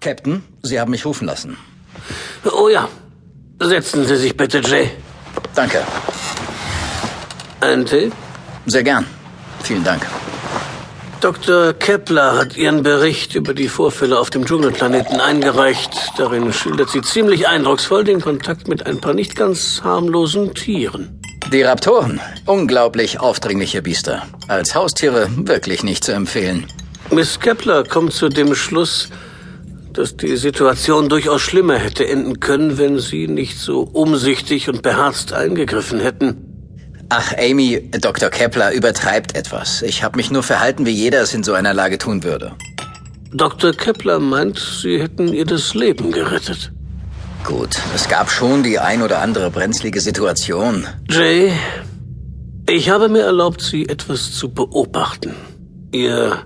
Captain, Sie haben mich rufen lassen. Oh ja. Setzen Sie sich bitte, Jay. Danke. Ein Tee? Sehr gern. Vielen Dank. Dr. Kepler hat Ihren Bericht über die Vorfälle auf dem Dschungelplaneten eingereicht. Darin schildert sie ziemlich eindrucksvoll den Kontakt mit ein paar nicht ganz harmlosen Tieren. Die Raptoren. Unglaublich aufdringliche Biester. Als Haustiere wirklich nicht zu empfehlen. Miss Kepler kommt zu dem Schluss, dass die Situation durchaus schlimmer hätte enden können, wenn Sie nicht so umsichtig und beherzt eingegriffen hätten. Ach, Amy, Dr. Kepler übertreibt etwas. Ich habe mich nur verhalten, wie jeder es in so einer Lage tun würde. Dr. Kepler meint, Sie hätten ihr das Leben gerettet. Gut, es gab schon die ein oder andere brenzlige Situation. Jay, ich habe mir erlaubt, Sie etwas zu beobachten. Ihr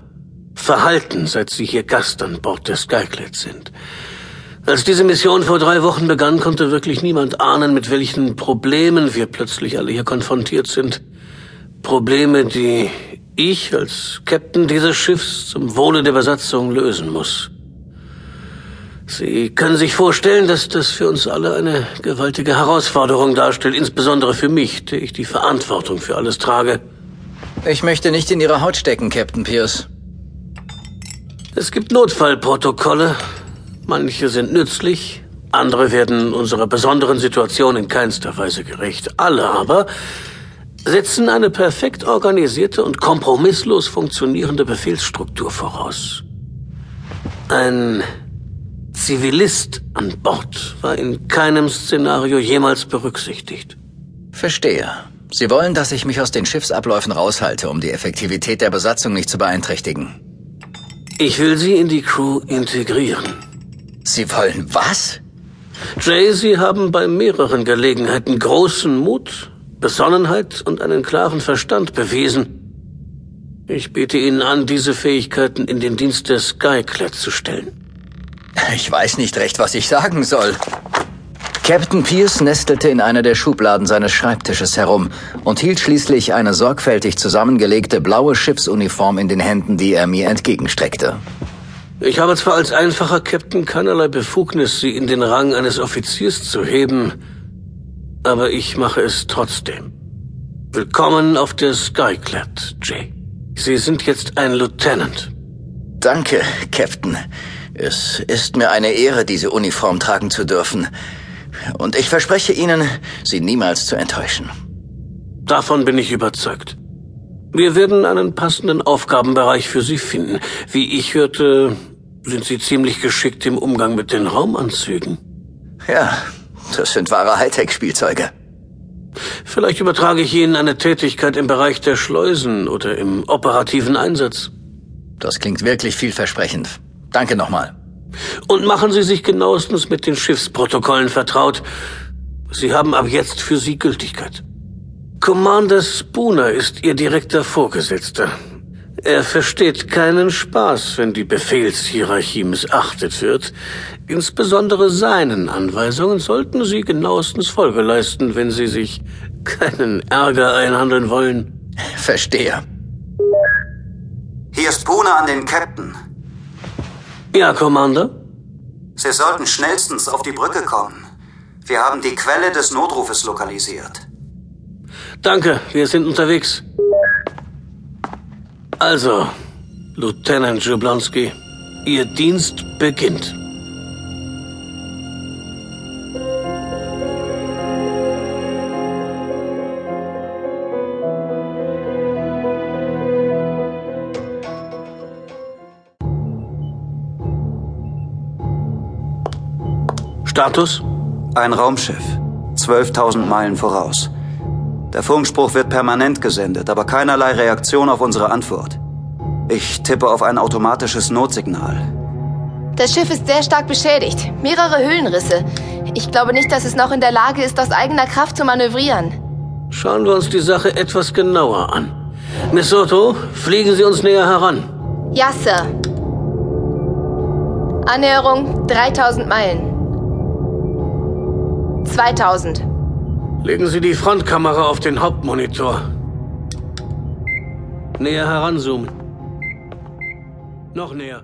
Verhalten, seit Sie hier Gast an Bord der Skyclad sind. Als diese Mission vor drei Wochen begann, konnte wirklich niemand ahnen, mit welchen Problemen wir plötzlich alle hier konfrontiert sind. Probleme, die ich als Captain dieses Schiffs zum Wohle der Besatzung lösen muss. Sie können sich vorstellen, dass das für uns alle eine gewaltige Herausforderung darstellt, insbesondere für mich, der ich die Verantwortung für alles trage. Ich möchte nicht in Ihre Haut stecken, Captain Pierce. Es gibt Notfallprotokolle, Manche sind nützlich, andere werden unserer besonderen Situation in keinster Weise gerecht. Alle aber setzen eine perfekt organisierte und kompromisslos funktionierende Befehlsstruktur voraus. Ein Zivilist an Bord war in keinem Szenario jemals berücksichtigt. Verstehe. Sie wollen, dass ich mich aus den Schiffsabläufen raushalte, um die Effektivität der Besatzung nicht zu beeinträchtigen. Ich will Sie in die Crew integrieren. Sie wollen was? Jay, Sie haben bei mehreren Gelegenheiten großen Mut, Besonnenheit und einen klaren Verstand bewiesen. Ich biete Ihnen an, diese Fähigkeiten in den Dienst der Skyclad zu stellen. Ich weiß nicht recht, was ich sagen soll. Captain Pierce nestelte in einer der Schubladen seines Schreibtisches herum und hielt schließlich eine sorgfältig zusammengelegte blaue Schiffsuniform in den Händen, die er mir entgegenstreckte. Ich habe zwar als einfacher Captain keinerlei Befugnis, Sie in den Rang eines Offiziers zu heben, aber ich mache es trotzdem. Willkommen auf der Skyclad, Jay. Sie sind jetzt ein Lieutenant. Danke, Captain. Es ist mir eine Ehre, diese Uniform tragen zu dürfen. Und ich verspreche Ihnen, Sie niemals zu enttäuschen. Davon bin ich überzeugt. Wir werden einen passenden Aufgabenbereich für Sie finden. Wie ich hörte, sind Sie ziemlich geschickt im Umgang mit den Raumanzügen. Ja, das sind wahre Hightech-Spielzeuge. Vielleicht übertrage ich Ihnen eine Tätigkeit im Bereich der Schleusen oder im operativen Einsatz. Das klingt wirklich vielversprechend. Danke nochmal. Und machen Sie sich genauestens mit den Schiffsprotokollen vertraut. Sie haben ab jetzt für Sie Gültigkeit. Commander Spooner ist Ihr direkter Vorgesetzter. Er versteht keinen Spaß, wenn die Befehlshierarchie missachtet wird. Insbesondere seinen Anweisungen sollten Sie genauestens Folge leisten, wenn Sie sich keinen Ärger einhandeln wollen. Verstehe. Hier ist Spooner an den Captain. Ja, Commander? Sie sollten schnellstens auf die Brücke kommen. Wir haben die Quelle des Notrufes lokalisiert. Danke, wir sind unterwegs. Also, Lieutenant Jablonski, Ihr Dienst beginnt. Status? Ein Raumschiff. 12.000 Meilen voraus. Der Funkspruch wird permanent gesendet, aber keinerlei Reaktion auf unsere Antwort. Ich tippe auf ein automatisches Notsignal. Das Schiff ist sehr stark beschädigt. Mehrere Höhlenrisse. Ich glaube nicht, dass es noch in der Lage ist, aus eigener Kraft zu manövrieren. Schauen wir uns die Sache etwas genauer an. Miss Soto, fliegen Sie uns näher heran. Ja, Sir. Annäherung 3000 Meilen. 2000. Legen Sie die Frontkamera auf den Hauptmonitor. Näher heranzoomen. Noch näher.